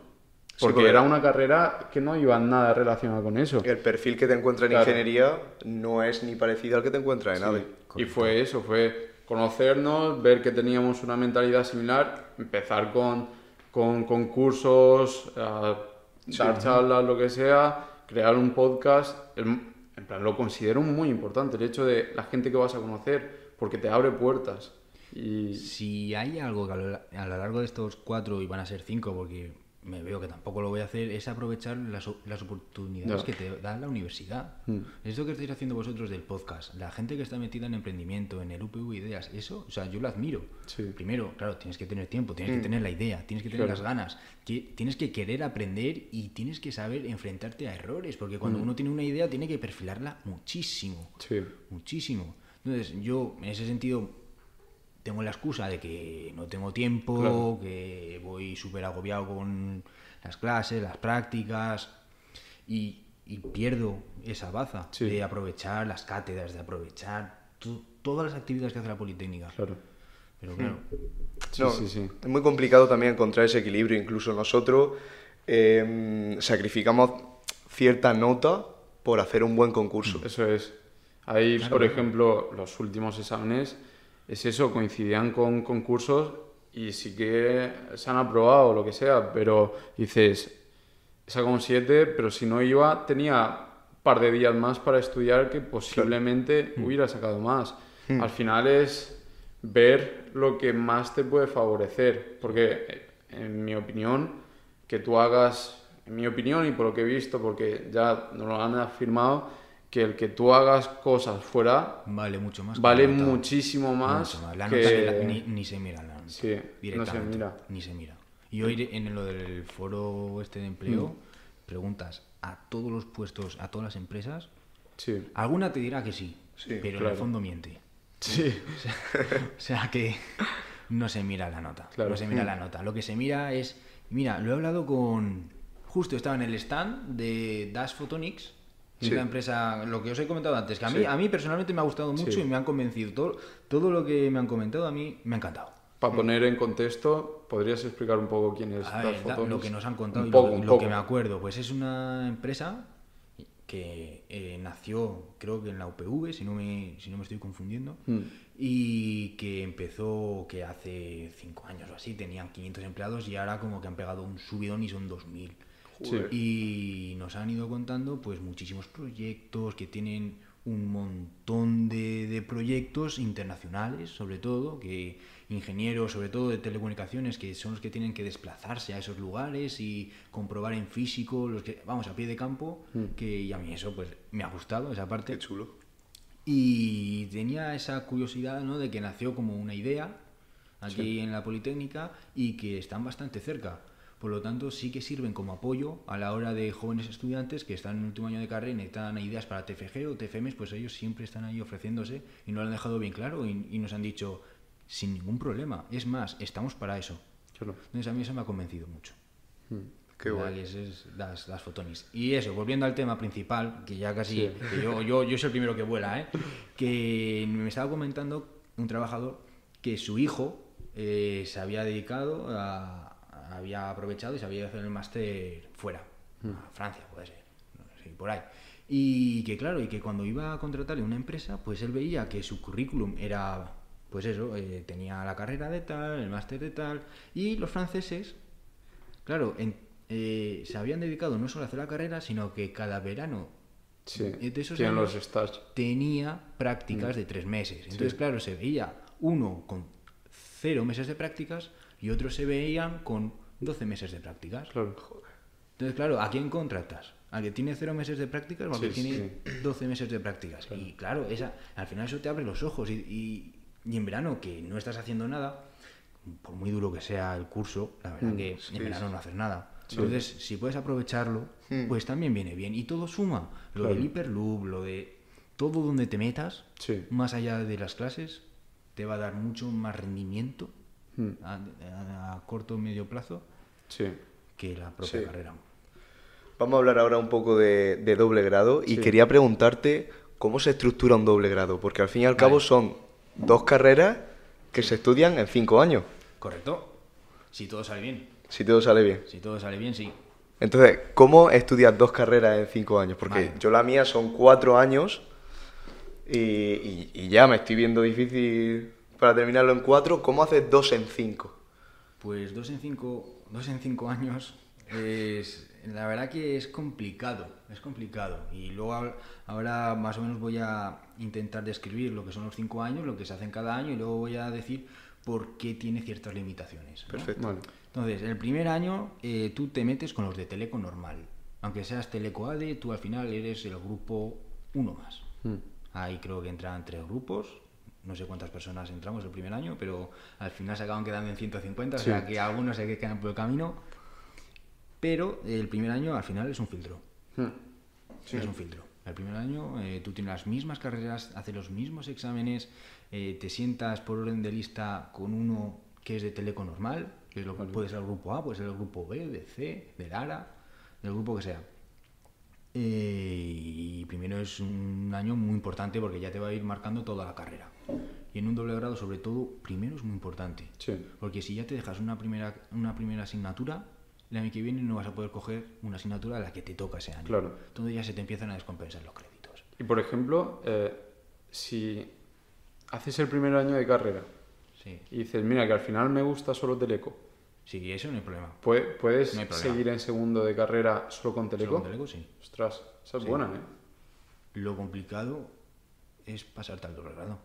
Sí, Porque porque- era una carrera que no iba nada relacionada con eso. El perfil que te encuentras en Claro. ingeniería no es ni parecido al que te encuentras en Sí. ADE. Y fue eso, fue conocernos, ver que teníamos una mentalidad similar, empezar con, con concursos, a dar charlas, lo que sea, crear un podcast. El- en plan, lo considero muy importante, el hecho de la gente que vas a conocer, porque te abre puertas. Y Si hay algo que a lo, a lo largo de estos cuatro, y van a ser cinco, porque me veo que tampoco lo voy a hacer, es aprovechar las, las oportunidades Ya. que te da la universidad. Mm. Esto que estáis haciendo vosotros del podcast, la gente que está metida en emprendimiento, en el UPV Ideas, eso, o sea, yo lo admiro. Sí. Primero, claro, tienes que tener tiempo, tienes que tener la idea, tienes que tener Claro. las ganas, que, tienes que querer aprender y tienes que saber enfrentarte a errores, porque cuando uno tiene una idea tiene que perfilarla muchísimo sí, muchísimo. Entonces, yo en ese sentido tengo la excusa de que no tengo tiempo, Claro. que voy súper agobiado con las clases, las prácticas y, y pierdo esa baza Sí. de aprovechar las cátedras, de aprovechar to- todas las actividades que hace la Politécnica. claro. Pero claro, Sí, No, sí, sí. Es muy complicado también encontrar ese equilibrio. Incluso nosotros eh, sacrificamos cierta nota por hacer un buen concurso. Eso es. Ahí, por ejemplo, los últimos exámenes, es eso, coincidían con concursos y sí que se han aprobado, lo que sea, pero dices, he sacado un 7, pero si no iba, tenía un par de días más para estudiar que posiblemente hubiera sacado más. Al final es ver lo que más te puede favorecer, porque eh, en mi opinión, que tú hagas, en mi opinión y por lo que he visto, porque ya nos lo han afirmado, que el que tú hagas cosas fuera vale mucho más. vale nota. muchísimo más, Mucho más. La que... nota ni, la- ni- ni se mira la nota. Sí, no se directamente, mira. Ni se mira. Y hoy en lo del foro este de empleo, Mm. preguntas a todos los puestos, a todas las empresas, Sí, alguna te dirá que sí, Sí, pero en el fondo miente. sí, O sea que no se mira la nota. Claro. No se mira la nota. Lo que se mira es. Mira, lo he hablado con. Justo estaba en el stand de Dash Photonics. Es Sí. la empresa, lo que os he comentado antes, que a mí, Sí. a mí personalmente me ha gustado mucho Sí. y me han convencido. Todo, todo lo que me han comentado a mí me ha encantado. Para poner en contexto, ¿podrías explicar un poco quién es A Dash ver, da- Photonics? lo que nos han contado Un y poco, lo, un lo que me acuerdo, pues es una empresa que eh, nació, creo que en la UPV, si no me, si no me estoy confundiendo, Mm. y que empezó, que hace cinco años o así, tenían 500 empleados y ahora como que han pegado un subidón y son 2.000. Sí. Y nos han ido contando pues muchísimos proyectos que tienen un montón de, de proyectos internacionales, sobre todo, que ingenieros, sobre todo de telecomunicaciones, que son los que tienen que desplazarse a esos lugares y comprobar en físico, los que, vamos, a pie de campo, que y a mí eso pues me ha gustado, esa parte. Qué chulo. Y tenía esa curiosidad ¿no? de que nació como una idea aquí en la Politécnica y que están bastante cerca. Por lo tanto, sí que sirven como apoyo a la hora de jóvenes estudiantes que están en el último año de carrera y necesitan ideas para TFG o TFMs, pues ellos siempre están ahí ofreciéndose y nos lo han dejado bien claro y, y nos han dicho sin ningún problema. Es más, estamos para eso. Entonces a mí eso me ha convencido mucho. Qué ¿verdad? guay. Es las, las fotonis. Y eso, volviendo al tema principal, que ya casi, Sí. que yo, yo, yo soy el primero que vuela, ¿eh? que me estaba comentando un trabajador que su hijo eh, se había dedicado a, había aprovechado y se había ido a hacer el máster fuera, a Francia, puede ser, no sé, por ahí. Y que claro, y que cuando iba a contratarle una empresa, pues él veía que su currículum era, pues eso, eh, tenía la carrera de tal, el máster de tal, y los franceses Claro, en- eh, se habían dedicado no solo a hacer la carrera, sino que cada verano Sí, de esos años los tenía prácticas de tres meses. Entonces, claro, se veía uno con cero meses de prácticas y otros se veían con 12 meses de prácticas. Claro. Entonces, claro, ¿a quién contratas? ¿Al que tiene cero meses de prácticas o al que Sí, tiene 12 meses de prácticas? Y claro, esa, al final eso te abre los ojos. Y, y- y en verano, que no estás haciendo nada, por muy duro que sea el curso, la verdad Mm, que sí, en verano sí. no haces nada. Sí. Entonces, si puedes aprovecharlo, Mm. pues también viene bien. Y todo suma. Lo Claro. del hiperloop, lo de todo donde te metas, Sí. más allá de las clases, te va a dar mucho más rendimiento A, a- a corto o medio plazo Sí. que la propia Sí. carrera. Vamos a hablar ahora un poco de, de doble grado y Sí. quería preguntarte cómo se estructura un doble grado, porque al fin y al cabo Vale. son dos carreras que se estudian en cinco años, Correcto. Si todo sale bien. si todo sale bien. Si todo sale bien, sí. Entonces, ¿cómo estudias dos carreras en cinco años? Porque Vale. yo la mía son cuatro años y, y- y ya me estoy viendo difícil para terminarlo en cuatro. ¿Cómo haces dos en cinco? Pues dos en cinco, dos en cinco años es, la verdad que es complicado, es complicado. Y luego ahora- más o menos voy a intentar describir lo que son los cinco años, lo que se hace en cada año y luego voy a decir por qué tiene ciertas limitaciones. ¿no? Perfecto. Vale. Entonces, el primer año eh, tú te metes con los de Teleco normal. Aunque seas Teleco ADE, tú al final eres el grupo uno más. Mm. Ahí creo que entran tres grupos. No sé cuántas personas entramos el primer año, pero al final se acaban quedando en 150, Sí. o sea que algunos se quedan por el camino. Pero el primer año al final es un filtro. Mm. Es un filtro. El primer año eh, tú tienes las mismas carreras, haces los mismos exámenes, eh, te sientas por orden de lista con uno que es de Teleco normal, que es lo, puede ser el grupo A, puede ser el grupo B, de C, del ARA, del grupo que sea. Eh, y primero es un año muy importante porque ya te va a ir marcando toda la carrera. Y en un doble grado, sobre todo, primero es muy importante. Sí. Porque si ya te dejas una primera, una primera asignatura, el año que viene no vas a poder coger una asignatura a la que te toca ese año. Claro. Entonces ya se te empiezan a descompensar los créditos. Y por ejemplo, eh, si haces el primer año de carrera Sí, y dices, mira, que al final me gusta solo Teleco, sí eso no hay problema. ¿pue- ¿puedes No hay problema. seguir en segundo de carrera solo con Teleco? Solo con Teleco, sí. Ostras, esa es Sí. buena, ¿eh? Lo complicado es pasarte al doble grado.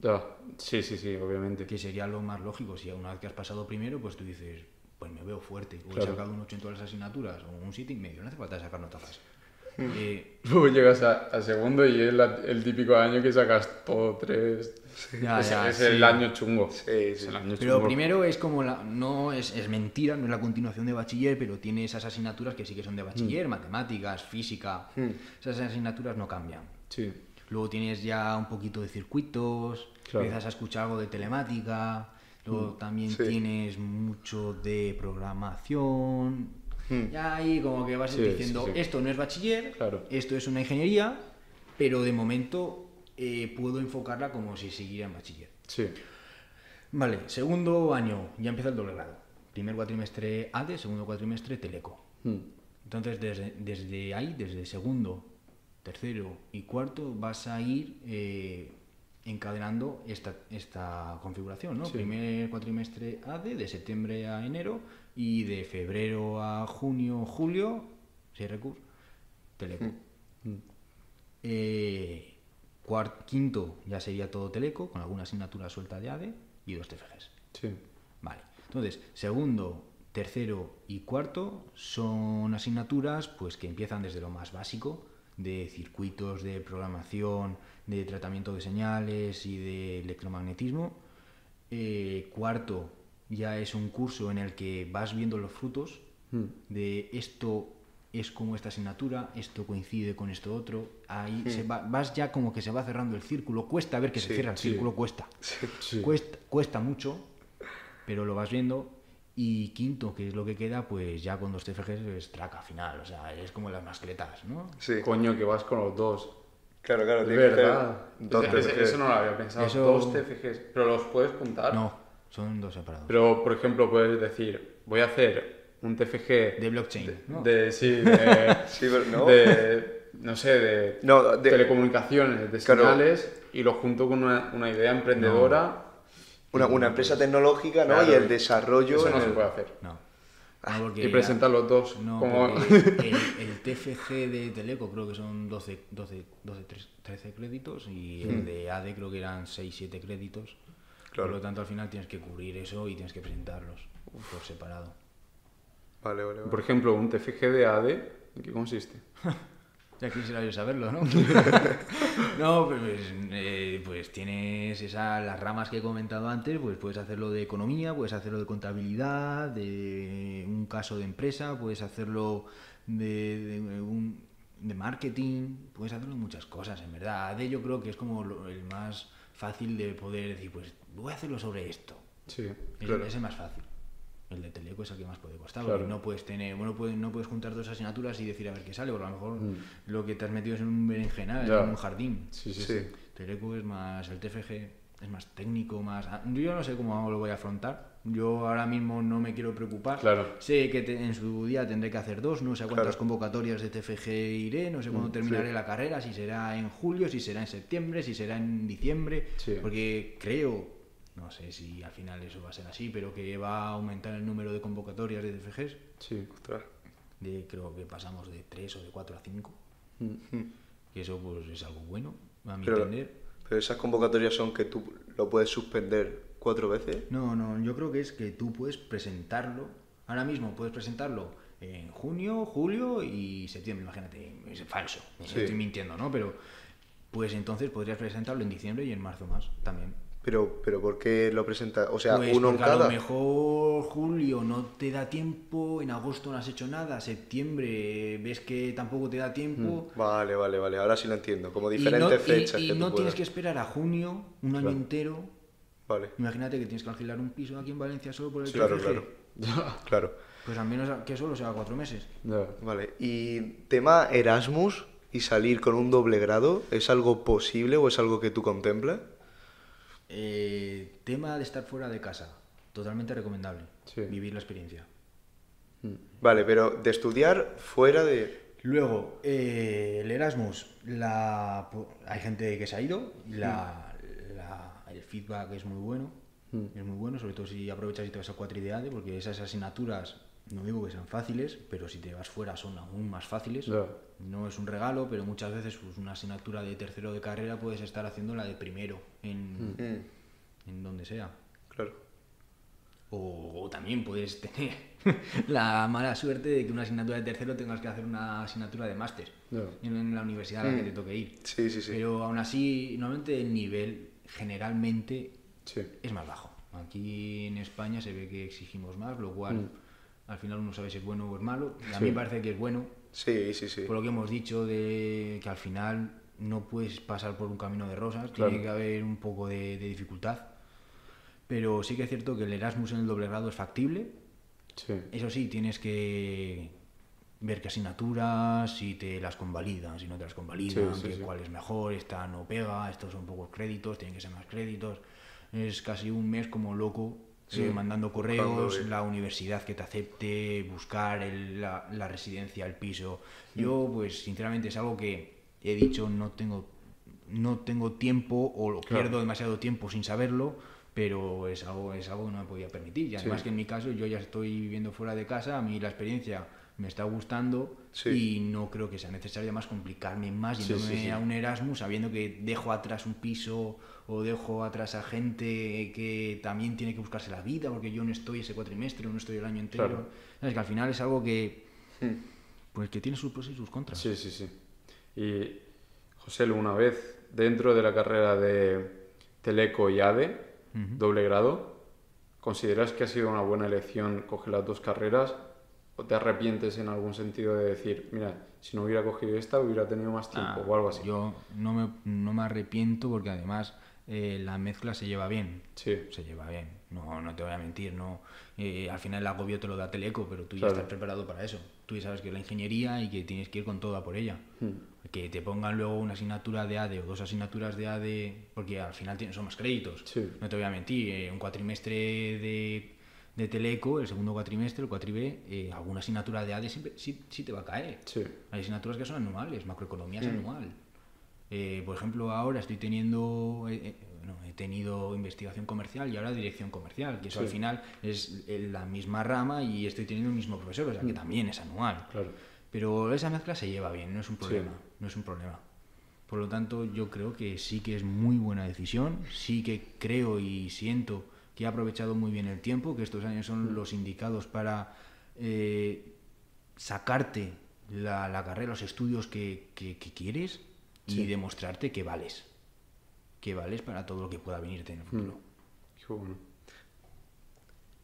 Ya, sí, sí, sí, obviamente. Que sería lo más lógico. Si una vez que has pasado primero, pues tú dices, pues me veo fuerte. O he Claro. sacado un 8 en todas las asignaturas o un 7 y medio. No hace falta sacar notazas. Eh, Luego llegas a, a segundo y es la- el típico año que sacas todo tres. ya, es ya, es sí. el año chungo. Sí, Es el año Pero chungo. primero es como la, no es, es mentira, no es la continuación de bachiller, pero tiene esas asignaturas que sí que son de bachiller, matemáticas, física. Mm. Esas asignaturas no cambian. Sí, Luego tienes ya un poquito de circuitos, Claro. empiezas a escuchar algo de telemática, luego también Sí. tienes mucho de programación. Mm. Ya ahí como que vas Sí, diciendo, sí. esto no es bachiller, Claro. esto es una ingeniería, pero de momento eh, puedo enfocarla como si siguiera en bachiller. sí. Vale, segundo año, ya empieza el doble grado. Primer cuatrimestre ADE, segundo cuatrimestre Teleco. Mm. Entonces, desde, desde ahí, desde segundo, tercero y cuarto, vas a ir eh, encadenando esta, esta configuración, ¿no? Sí. Primer cuatrimestre AD, de septiembre a enero, y de febrero a junio, julio, si recurso, Teleco. Mm. Eh, cuart- quinto ya sería todo Teleco, con alguna asignatura suelta de ADE y dos TFGs. Sí. Vale. Entonces, segundo, tercero y cuarto son asignaturas pues que empiezan desde lo más básico, de circuitos de programación, de tratamiento de señales y de electromagnetismo. Eh, cuarto ya es un curso en el que vas viendo los frutos Mm. de esto es como esta asignatura, esto coincide con esto otro. Ahí se va- vas ya como que se va cerrando el círculo. Cuesta ver que se cierra el sí. círculo. Cuesta, cuesta mucho, pero lo vas viendo. Y quinto, que es lo que queda, pues ya con dos TFGs es traca final, o sea, es como las mascletas, ¿no? Sí. Coño, que vas con los dos. Claro, claro. Es tiene que verdad. ese- TFGs. Eso no lo había pensado. Eso- Dos TFGs. Pero los puedes juntar. No, son dos separados. Pero, por ejemplo, puedes decir, voy a hacer un TFG de blockchain, ¿no? de, sí, de, Sí, pero no. de, no sé, de No, de- telecomunicaciones, de Claro. señales, y lo junto con una, una idea emprendedora. Una, una empresa tecnológica, ¿no? Claro. Y el desarrollo. Eso no se el- puede hacer. No. No, porque Y presentar los dos. No, como... el, el TFG de Teleco creo que son 12, 12, 12 tres- 13 créditos y el de AD creo que eran 6, 7 créditos. Claro. Por lo tanto, al final tienes que cubrir eso y tienes que presentarlos por separado. Vale, vale, vale. Por ejemplo, un TFG de AD, ¿en qué consiste? Ya quisiera yo saberlo, ¿no? no, pues, eh, pues tienes esas las ramas que he comentado antes, pues puedes hacerlo de economía, puedes hacerlo de contabilidad, de un caso de empresa, puedes hacerlo de, de un, de marketing, puedes hacerlo de muchas cosas, en verdad. AD yo creo que es como lo- el más fácil de poder decir, pues voy a hacerlo sobre esto. Sí. Es, Claro. es el más fácil. El de Teleco es el que más puede costar, Claro. porque no puedes tener, bueno, puedes, no puedes juntar dos asignaturas y decir a ver qué sale, porque a lo mejor Mm. lo que te has metido es en un berenjenal, en un jardín. Sí, sí, Sí. Teleco es más, el TFG es más técnico, más... ah, Yo no sé cómo lo voy a afrontar. Yo ahora mismo no me quiero preocupar. Claro. Sé que te- en su día tendré que hacer dos, no sé a cuántas Claro. convocatorias de TFG iré, no sé cuándo Mm, terminaré la carrera, si será en julio, si será en septiembre, si será en diciembre, Sí. porque creo, no sé si al final eso va a ser así, pero que va a aumentar el número de convocatorias de TFGs, Sí. Ostras. de, creo que pasamos de 3 o de 4 a 5, Mm. que eso pues es algo bueno, a mi Pero, entender. pero esas convocatorias son que tú lo puedes suspender cuatro veces. No, no, yo creo que es que tú puedes presentarlo, ahora mismo puedes presentarlo en junio, julio y septiembre, imagínate, es falso, Sí. estoy mintiendo, ¿no? Pero pues entonces podrías presentarlo en diciembre y en marzo más también. Pero, pero ¿por qué lo presenta? O sea, Pues uno en porque a cada. lo mejor julio no te da tiempo, en agosto no has hecho nada, septiembre ves que tampoco te da tiempo. Vale, vale, vale. Ahora sí lo entiendo. Como y diferentes no, y- fechas y que tú no tienes que esperar a junio, un año Claro. entero. Vale. Imagínate que tienes que alquilar un piso aquí en Valencia solo por el Claro, TFG. claro. Claro. Pues al menos que solo sea cuatro meses. Ya. Vale. Y tema Erasmus y salir con un doble grado, ¿es algo posible o es algo que tú contemplas? Eh, tema de estar fuera de casa, totalmente recomendable. Sí. Vivir la experiencia. Vale, pero de estudiar fuera de. Luego, eh, el Erasmus, la, hay gente que se ha ido, la, la- el feedback es muy bueno, es muy bueno, sobre todo si aprovechas y te vas a cuatrideade, porque esas asignaturas, no digo que sean fáciles, pero si te vas fuera son aún más fáciles. No es un regalo, pero muchas veces pues, una asignatura de tercero de carrera puedes estar haciendo la de primero, en, Mm, en donde sea. claro. O, o también puedes tener la mala suerte de que una asignatura de tercero tengas que hacer una asignatura de máster en, en la universidad a la que te toque ir. Sí, sí, sí. Pero aún así, normalmente el nivel generalmente Sí. es más bajo. Aquí en España se ve que exigimos más, lo cual al final uno sabe si es bueno o es malo. Y a mí me parece que es bueno, Sí, sí, sí. por lo que hemos dicho de que al final no puedes pasar por un camino de rosas, Claro. tiene que haber un poco de, de dificultad. Pero sí que es cierto que el Erasmus en el doble grado es factible. Sí. Eso sí, tienes que ver qué asignaturas, si te las convalidan, si no te las convalidan, sí. cuál es mejor, esta no pega, estos son pocos créditos, tienen que ser más créditos. Es casi un mes como loco, Sí. eh, mandando correos, la universidad que te acepte, buscar el- la, la residencia, el piso. Yo, pues, sinceramente, es algo que he dicho, no tengo, no tengo tiempo o lo Claro. pierdo demasiado tiempo sin saberlo, pero es algo, es algo que no me podía permitir. Y además Sí. que en mi caso yo ya estoy viviendo fuera de casa, a mí la experiencia me está gustando Sí. y no creo que sea necesario además complicarme más yéndome sí. a un Erasmus sabiendo que dejo atrás un piso o dejo atrás a gente que también tiene que buscarse la vida porque yo no estoy ese cuatrimestre no estoy el año entero. Claro. ¿Sabes? Que al final es algo que, Hmm. pues, que tiene sus pros y sus contras. Sí, sí, sí. Y José, una vez dentro de la carrera de Teleco y ADE, doble grado, ¿consideras que ha sido una buena elección coger las dos carreras? ¿O te arrepientes en algún sentido de decir, mira, si no hubiera cogido esta, hubiera tenido más tiempo Ah, o algo así? Yo no me, no me arrepiento porque además eh, la mezcla se lleva bien. Sí, Se lleva bien. No, no te voy a mentir, no. Eh, al final el agobio te lo da Teleco, pero tú ya Claro. estás preparado para eso. Tú ya sabes que es la ingeniería y que tienes que ir con todo a por ella. Que te pongan luego una asignatura de ADE o dos asignaturas de ADE, porque al final son más créditos. Sí. No te voy a mentir, eh, un cuatrimestre de, de Teleco, el segundo cuatrimestre, el cuatribe, eh, alguna asignatura de ADE siempre, sí, sí te va a caer. Sí. Hay asignaturas que son anuales, macroeconomía es anual. Eh, por ejemplo, ahora estoy teniendo, eh, eh, bueno, he tenido investigación comercial y ahora dirección comercial, que eso Sí. al final es la misma rama y estoy teniendo el mismo profesor, o sea que también es anual. Claro. Pero esa mezcla se lleva bien, no es un problema, no es un problema. Por lo tanto, yo creo que sí que es muy buena decisión, sí que creo y siento que he aprovechado muy bien el tiempo, que estos años son los indicados para eh, sacarte la, la carrera, los estudios que, que- que quieres y demostrarte que vales, que vales para todo lo que pueda venirte en el futuro. Qué bueno.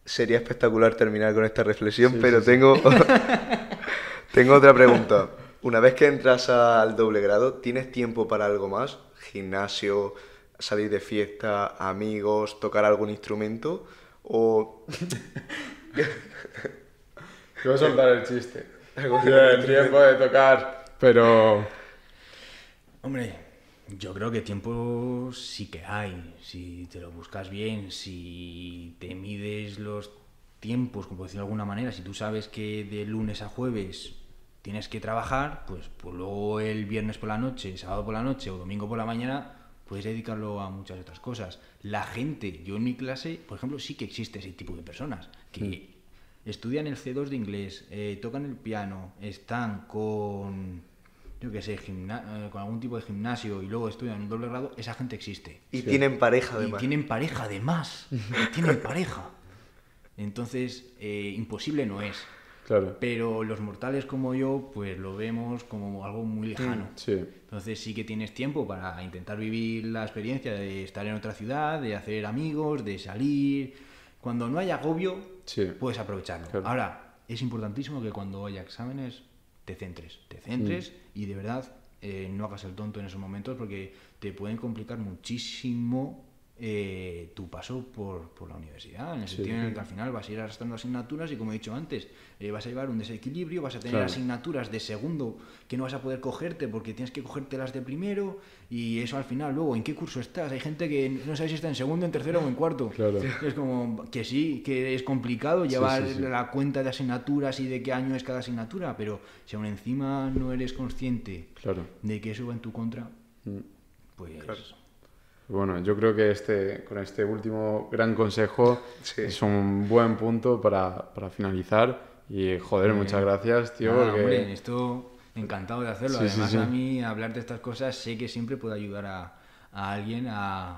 Sería espectacular terminar con esta reflexión, Sí, pero sí, sí. tengo tengo otra pregunta. Una vez que entras al doble grado, ¿tienes tiempo para algo más? Gimnasio, salir de fiesta, amigos, tocar algún instrumento o Te voy a soltar el chiste. Tiempo de tocar, pero... Hombre, yo creo que tiempo sí que hay, si te lo buscas bien, si te mides los tiempos, como decirlo de alguna manera, si tú sabes que de lunes a jueves tienes que trabajar, pues, pues luego el viernes por la noche, sábado por la noche o domingo por la mañana puedes dedicarlo a muchas otras cosas. La gente, yo en mi clase, por ejemplo, sí que existe ese tipo de personas que estudian el C2 de inglés, eh, tocan el piano, están con, yo qué sé, gimna- eh, con algún tipo de gimnasio y luego estudian un doble grado, esa gente existe. y tienen pareja Y además. tienen pareja además. y tienen pareja. Entonces, eh, imposible no es. Claro. Pero los mortales como yo, pues lo vemos como algo muy lejano. Sí. Entonces sí que tienes tiempo para intentar vivir la experiencia de estar en otra ciudad, de hacer amigos, de salir. Cuando no hay agobio, Sí. puedes aprovecharlo. Claro. Ahora, es importantísimo que cuando haya exámenes te centres. Te centres Mm. y de verdad eh, no hagas el tonto en esos momentos porque te pueden complicar muchísimo eh, tu paso por, por la universidad. En el Sí. sentido en el que al final vas a ir arrastrando asignaturas y como he dicho antes, eh, vas a llevar un desequilibrio, vas a tener Claro. asignaturas de segundo que no vas a poder cogerte porque tienes que cogértelas de primero y eso al final luego, ¿en qué curso estás? Hay gente que no sabe si está en segundo, en tercero o en cuarto. Claro. Es como que sí, que es complicado llevar sí, sí. la cuenta de asignaturas y de qué año es cada asignatura, pero si aún encima no eres consciente Claro. de que eso va en tu contra, Mm. pues Bueno, yo creo que este, con este último gran consejo Sí. es un buen punto para, para finalizar. Y joder, muchas gracias, tío. Nada, porque- hombre, esto encantado de hacerlo. Sí, sí, Además, sí. a mí hablar de estas cosas sé que siempre puede ayudar a, a alguien a,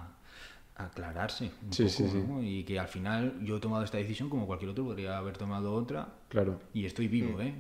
a aclararse un Sí, poco, sí, sí. ¿no? Y que al final yo he tomado esta decisión como cualquier otro, podría haber tomado otra Claro. y estoy vivo, ¿eh?